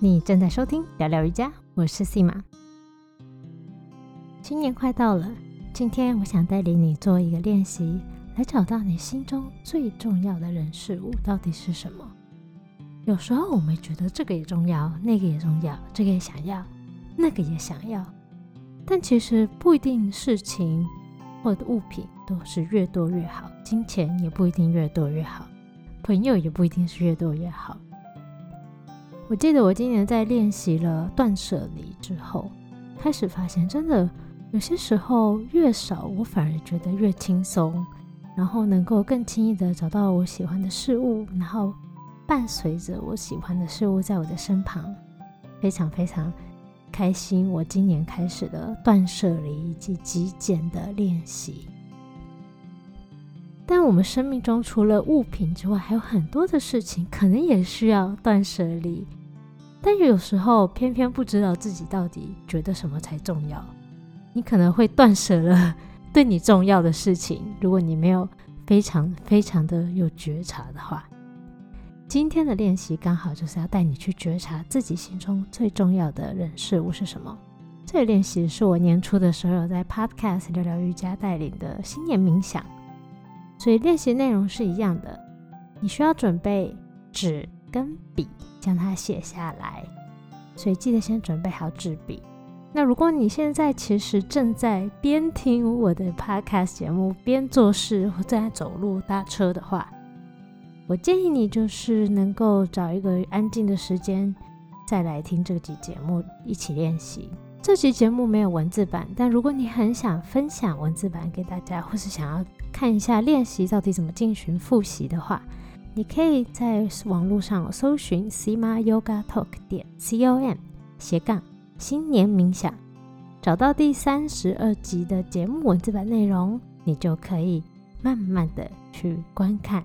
你正在收听聊聊瑜伽，我是 C 马。新年快到了，今天我想带领你做一个练习，来找到你心中最重要的人事物到底是什么。有时候我们觉得这个也重要，那个也重要，这个也想要，那个也想要，但其实不一定事情或者物品都是越多越好，金钱也不一定越多越好，朋友也不一定是越多越好。我记得我今年在练习了断舍离之后，开始发现，真的有些时候越少，我反而觉得越轻松，然后能够更轻易的找到我喜欢的事物，然后伴随着我喜欢的事物在我的身旁，非常非常开心。我今年开始了断舍离以及极简的练习。但我们生命中除了物品之外，还有很多的事情，可能也需要断舍离。但有时候偏偏不知道自己到底觉得什么才重要，你可能会断舍了对你重要的事情。如果你没有非常非常的有觉察的话，今天的练习刚好就是要带你去觉察自己心中最重要的人事物是什么。这个练习是我年初的时候有在 Podcast 聊聊瑜伽带领的新年冥想，所以练习内容是一样的。你需要准备纸跟笔。将它写下来，所以记得先准备好纸笔。那如果你现在其实正在边听我的 podcast 节目边做事或在走路搭车的话，我建议你就是能够找一个安静的时间再来听这集节目，一起练习。这集节目没有文字版，但如果你很想分享文字版给大家，或是想要看一下练习到底怎么进行复习的话。你可以在网络上搜寻 Sima Yoga Talk 点 com 斜杠新年冥想，找到第三十二集的节目文字版内容，你就可以慢慢的去观看。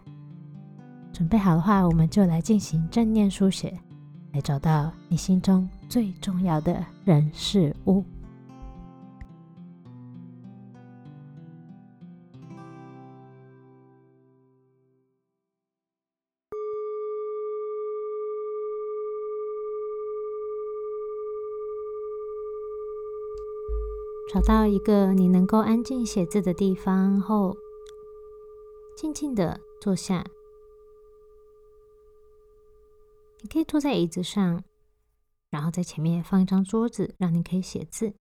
准备好的话，我们就来进行正念书写，来找到你心中最重要的人事物。找到一个你能够安静写字的地方后，静静的坐下。你可以坐在椅子上，然后在前面放一张桌子，让你可以写字，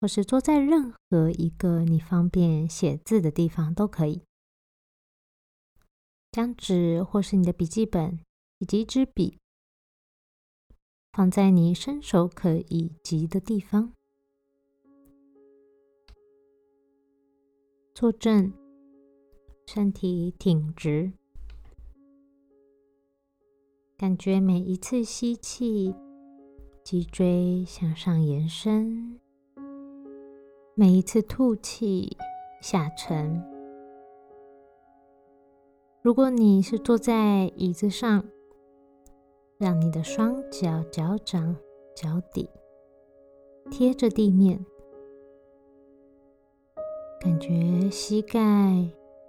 或是坐在任何一个你方便写字的地方都可以。将纸或是你的笔记本以及一支笔放在你伸手可以及的地方。坐正，身体挺直，感觉每一次吸气，脊椎向上延伸；每一次吐气，下沉。如果你是坐在椅子上，让你的双脚、脚掌、脚底贴着地面。感觉膝盖、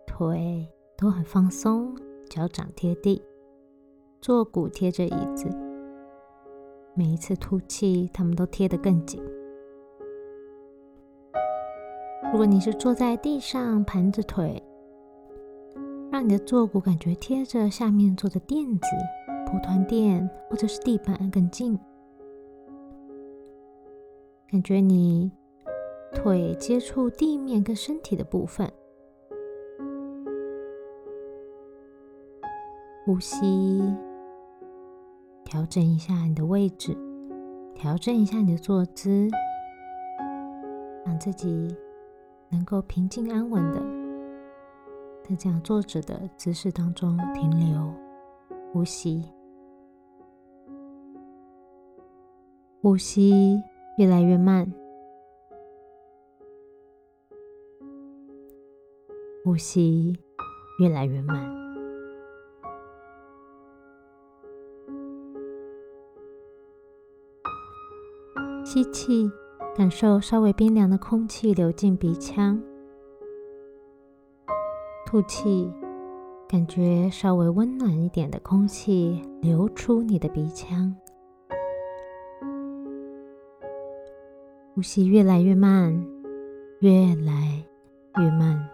腿都很放松，脚掌贴地，坐骨贴着椅子。每一次吐气，它们都贴得更紧。如果你是坐在地上盘着腿，让你的坐骨感觉贴着下面坐的垫子、蒲团垫或者是地板更近，感觉你。腿接触地面跟身体的部分，呼吸，调整一下你的位置，调整一下你的坐姿，让自己能够平静安稳的在这样坐着的姿势当中停留，呼吸，呼吸越来越慢。呼吸越来越慢，吸气，感受稍微冰凉的空气流进鼻腔；吐气，感觉稍微温暖一点的空气流出你的鼻腔，呼吸越来越慢，越来越慢，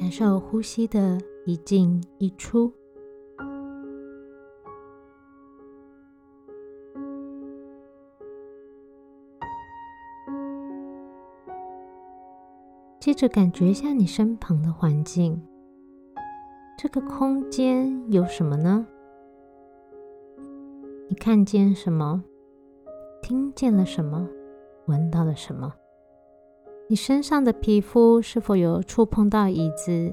感受呼吸的一进一出。接着感觉一下你身旁的环境，这个空间有什么呢？你看见什么？听见了什么？闻到了什么？你身上的皮肤是否有触碰到椅子、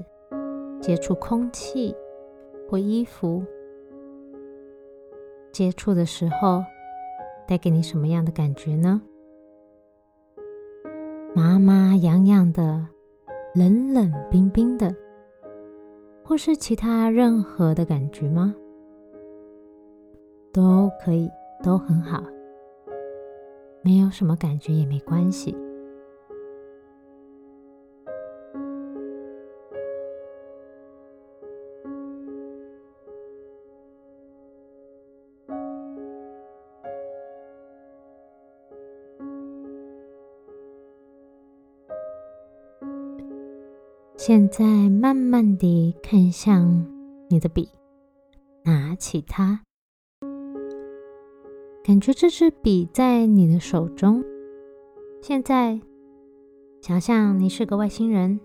接触空气或衣服？接触的时候带给你什么样的感觉呢？麻麻痒痒的，冷冷冰冰的，或是其他任何的感觉吗？都可以，都很好，没有什么感觉也没关系。现在慢慢地看向你的笔，拿起它，感觉这支笔在你的手中。现在想象你是个外星人，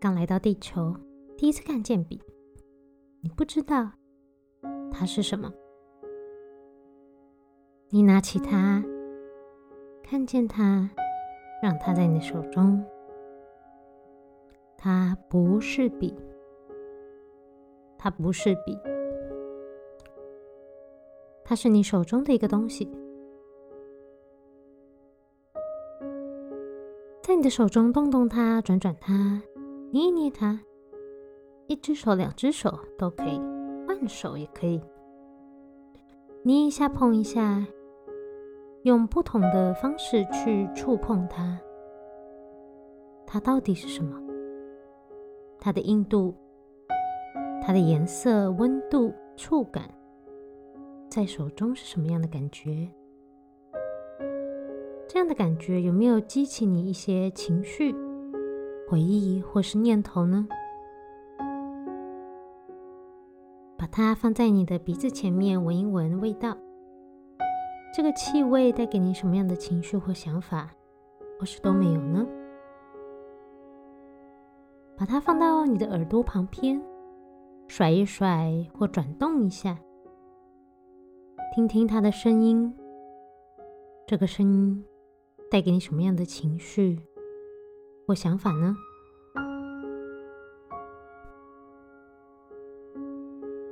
刚来到地球，第一次看见笔，你不知道它是什么。你拿起它，看见它，让它在你手中。它不是笔，它不是笔，它是你手中的一个东西，在你的手中动动它，转转它，捏捏它，一只手、两只手都可以，换手也可以，捏一下、碰一下，用不同的方式去触碰它，它到底是什么？它的硬度、它的颜色、温度、触感，在手中是什么样的感觉？这样的感觉有没有激起你一些情绪、回忆或是念头呢？把它放在你的鼻子前面，闻一闻味道。这个气味带给你什么样的情绪或想法，或是都没有呢？把它放到你的耳朵旁边，甩一甩或转动一下，听听它的声音。这个声音带给你什么样的情绪或想法呢？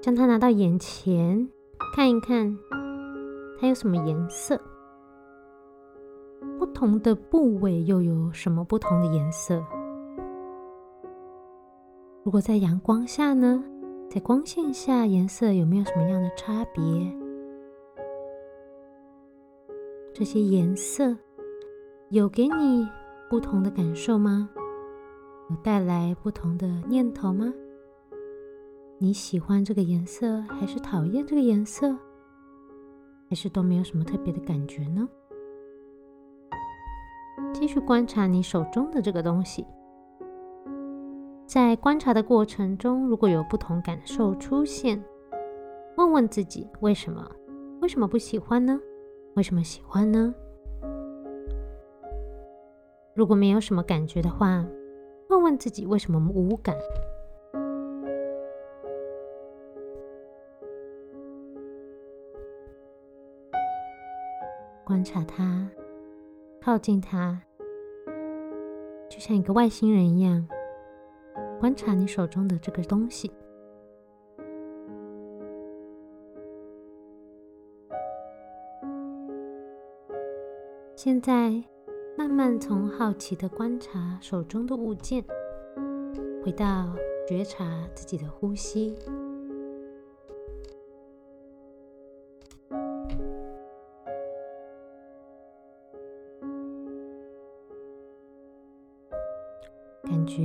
将它拿到眼前看一看，它有什么颜色？不同的部位又有什么不同的颜色？如果在阳光下呢？在光线下，颜色有没有什么样的差别？这些颜色有给你不同的感受吗？有带来不同的念头吗？你喜欢这个颜色，还是讨厌这个颜色？还是都没有什么特别的感觉呢？继续观察你手中的这个东西。在观察的过程中，如果有不同感受出现，问问自己为什么？为什么不喜欢呢？为什么喜欢呢？如果没有什么感觉的话，问问自己为什么无感？观察它，靠近它，就像一个外星人一样。观察你手中的这个东西，现在慢慢从好奇的观察手中的物件，回到觉察自己的呼吸。感觉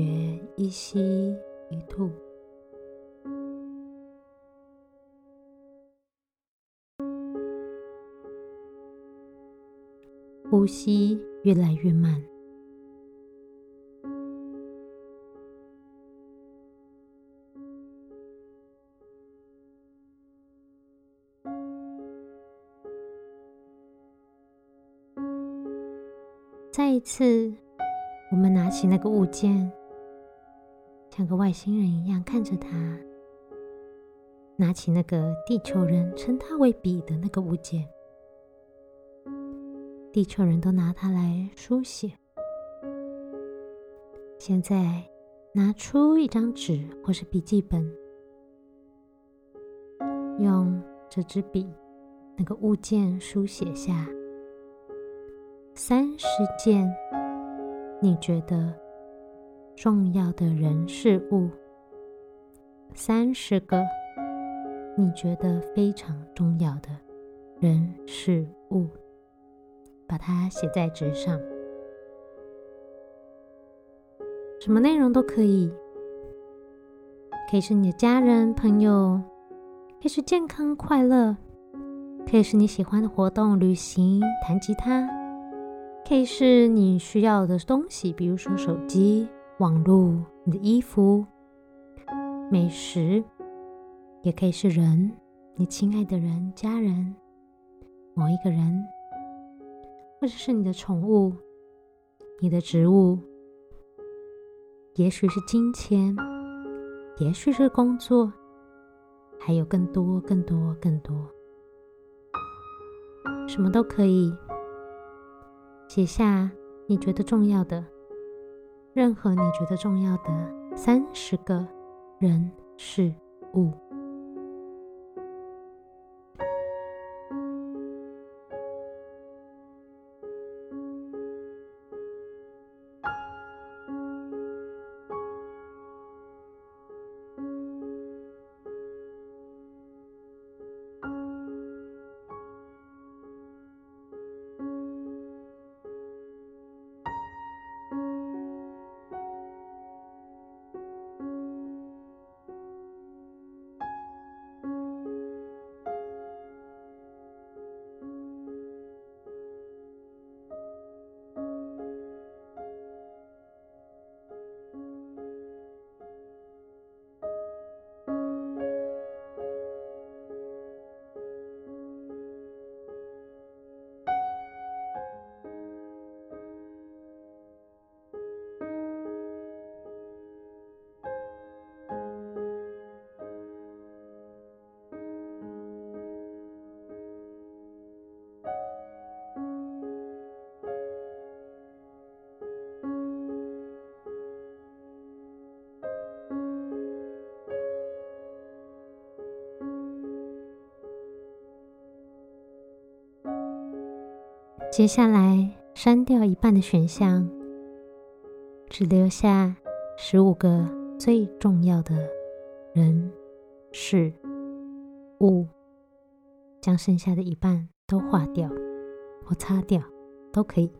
一吸一吐，呼吸越来越慢。再一次，我们拿起那个物件，像个外星人一样看着它。拿起那个地球人称它为笔的那个物件，地球人都拿它来书写。现在拿出一张纸或是笔记本，用这支笔那个物件书写下。三十件你觉得重要的人事物，三十个你觉得非常重要的人事物，把它写在纸上。什么内容都可以，可以是你的家人、朋友，可以是健康快乐，可以是你喜欢的活动、旅行、弹吉他。可以是你需要的东西，比如说手机、网络、你的衣服、美食，也可以是人，你亲爱的人、家人、某一个人，或者是你的宠物、你的植物，也许是金钱，也许是工作，还有更多、更多、更多，什么都可以。写下你觉得重要的，任何你觉得重要的三十个人事物。接下来删掉一半的选项，只留下十五个最重要的人、事、物，将剩下的一半都划掉或擦掉，都可以。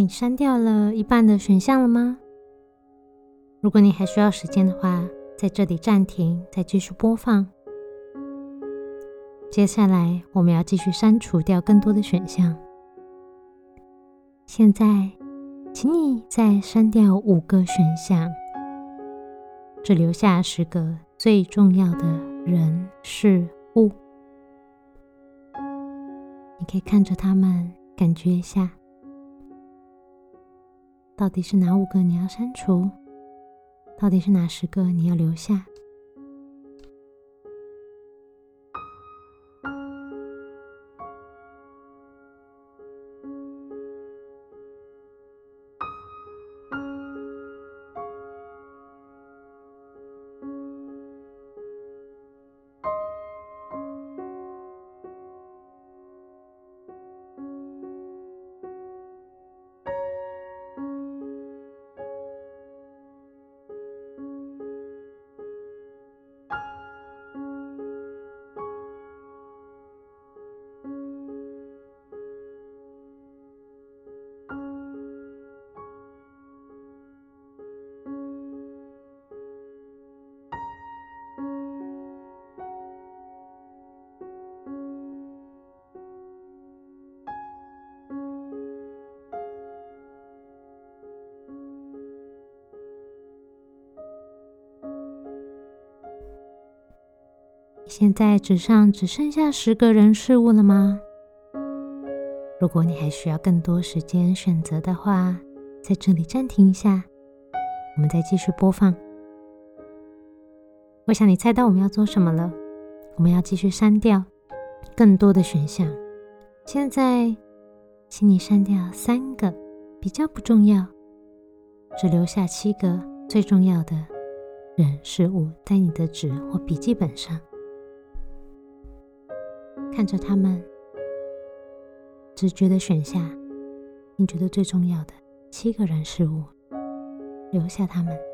你删掉了一半的选项了吗？如果你还需要时间的话，在这里暂停，再继续播放。接下来我们要继续删除掉更多的选项。现在，请你再删掉五个选项，只留下十个最重要的人事物。你可以看着他们，感觉一下，到底是哪五个你要删除，到底是哪十个你要留下。现在纸上只剩下十个人事物了吗？如果你还需要更多时间选择的话，在这里暂停一下，我们再继续播放。我想你猜到我们要做什么了？我们要继续删掉更多的选项。现在，请你删掉三个比较不重要，只留下七个最重要的人事物，在你的纸或笔记本上。看着他们，只觉得选下你觉得最重要的七个人事物，留下他们。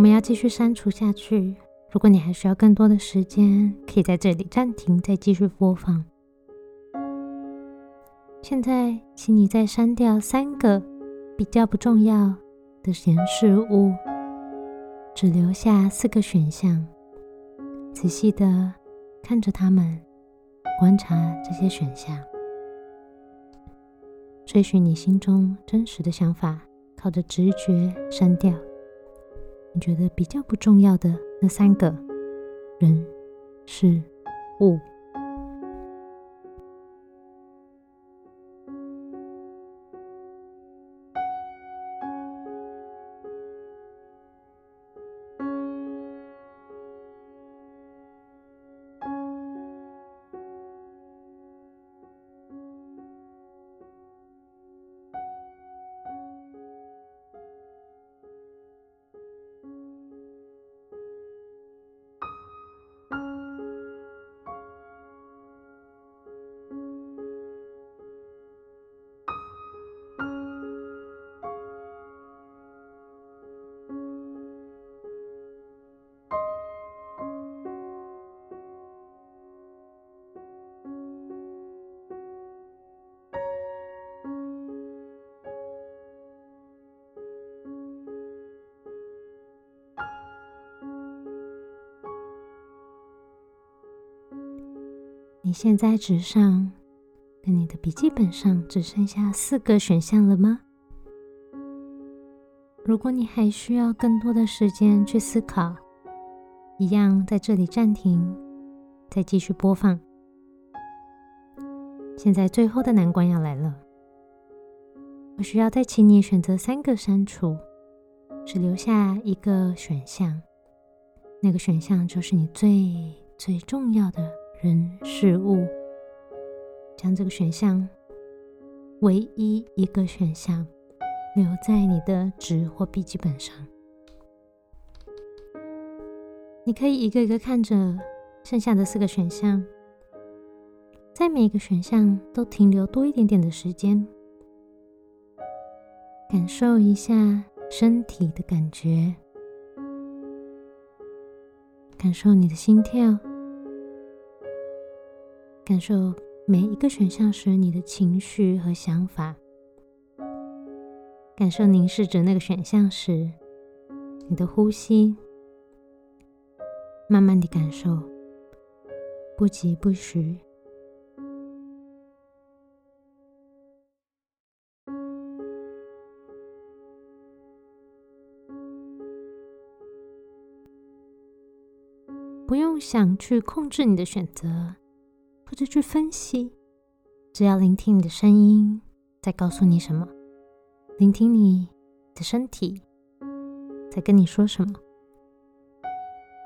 我们要继续删除下去。如果你还需要更多的时间，可以在这里暂停，再继续播放。现在，请你再删掉三个比较不重要的人事物，只留下四个选项。仔细的看着他们，观察这些选项，追寻你心中真实的想法，靠着直觉删掉。你觉得比较不重要的那三个人、事、物。你现在纸上跟你的笔记本上只剩下四个选项了吗？如果你还需要更多的时间去思考，一样在这里暂停，再继续播放。现在最后的难关要来了，我需要再请你选择三个删除，只留下一个选项，那个选项就是你最最重要的。人事物，将这个选项唯一一个选项留在你的纸或笔记本上。你可以一个一个看着剩下的四个选项，在每一个选项都停留多一点点的时间，感受一下身体的感觉，感受你的心跳，感受每一个选项时你的情绪和想法，感受凝视着那个选项时你的呼吸。慢慢的感受，不急不徐，不用想去控制你的选择，或者去分析，只要聆听你的声音在告诉你什么，聆听你的身体在跟你说什么。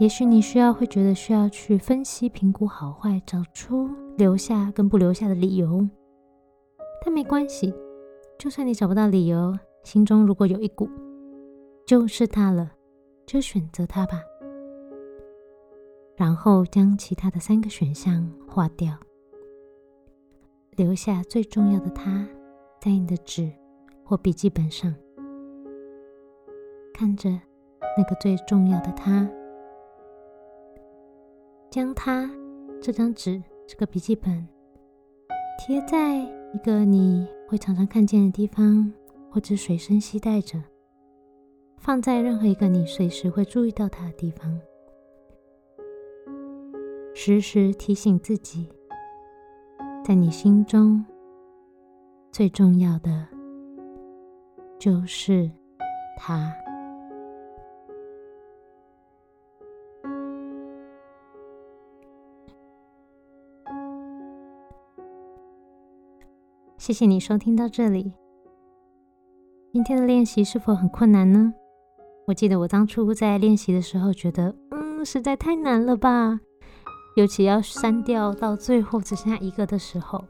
也许你需要会觉得需要去分析、评估好坏，找出留下跟不留下的理由，但没关系。就算你找不到理由，心中如果有一股，就是它了，就选择它吧。然后将其他的三个选项划掉，留下最重要的它，在你的纸或笔记本上，看着那个最重要的它。将它这张纸、这个笔记本贴在一个你会常常看见的地方，或者随身携带着，放在任何一个你随时会注意到它的地方，时时提醒自己，在你心中最重要的就是他。谢谢你收听到这里。今天的练习是否很困难呢？我记得我当初在练习的时候，觉得嗯，实在太难了吧。尤其要删掉到最后只剩下一个的时候，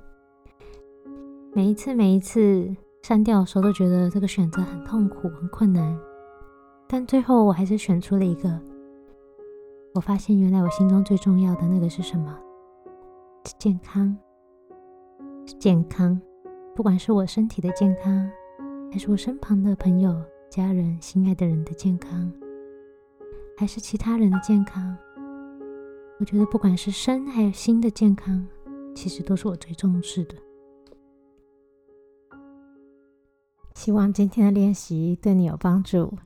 每一次每一次删掉的时候，都觉得这个选择很痛苦、很困难。但最后我还是选出了一个。我发现原来我心中最重要的那个是什么？是健康，是健康。不管是我身体的健康，还是我身旁的朋友、家人、心爱的人的健康，还是其他人的健康，我觉得不管是身还有心的健康，其实都是我最重视的。希望今天的练习对你有帮助。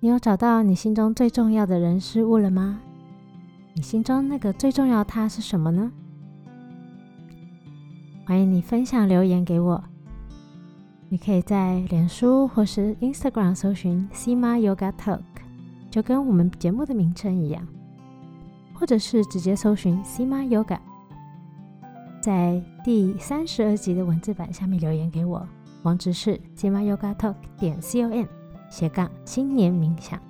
你有找到你心中最重要的人事物了吗？你心中那个最重要他是什么呢？欢迎你分享留言给我。你可以在脸书或是 Instagram 搜寻 “Sima Yoga Talk”，就跟我们节目的名称一样，或者是直接搜寻 “Sima Yoga”。在第三十二集的文字版下面留言给我，网址是 “Sima Yoga Talk” 点 com 斜杠新年冥想。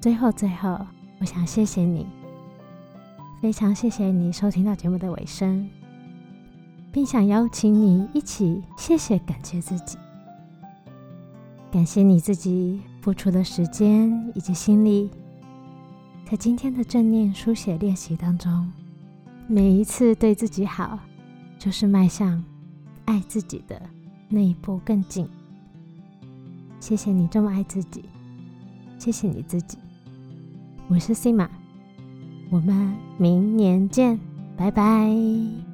最后，最后，我想谢谢你。非常谢谢你收听到节目的尾声，并想邀请你一起谢谢、感谢自己，感谢你自己付出的时间以及心力，在今天的正念书写练习当中，每一次对自己好，就是迈向爱自己的那一步更近。谢谢你这么爱自己，谢谢你自己，我是 Sima。我们明年见，拜拜。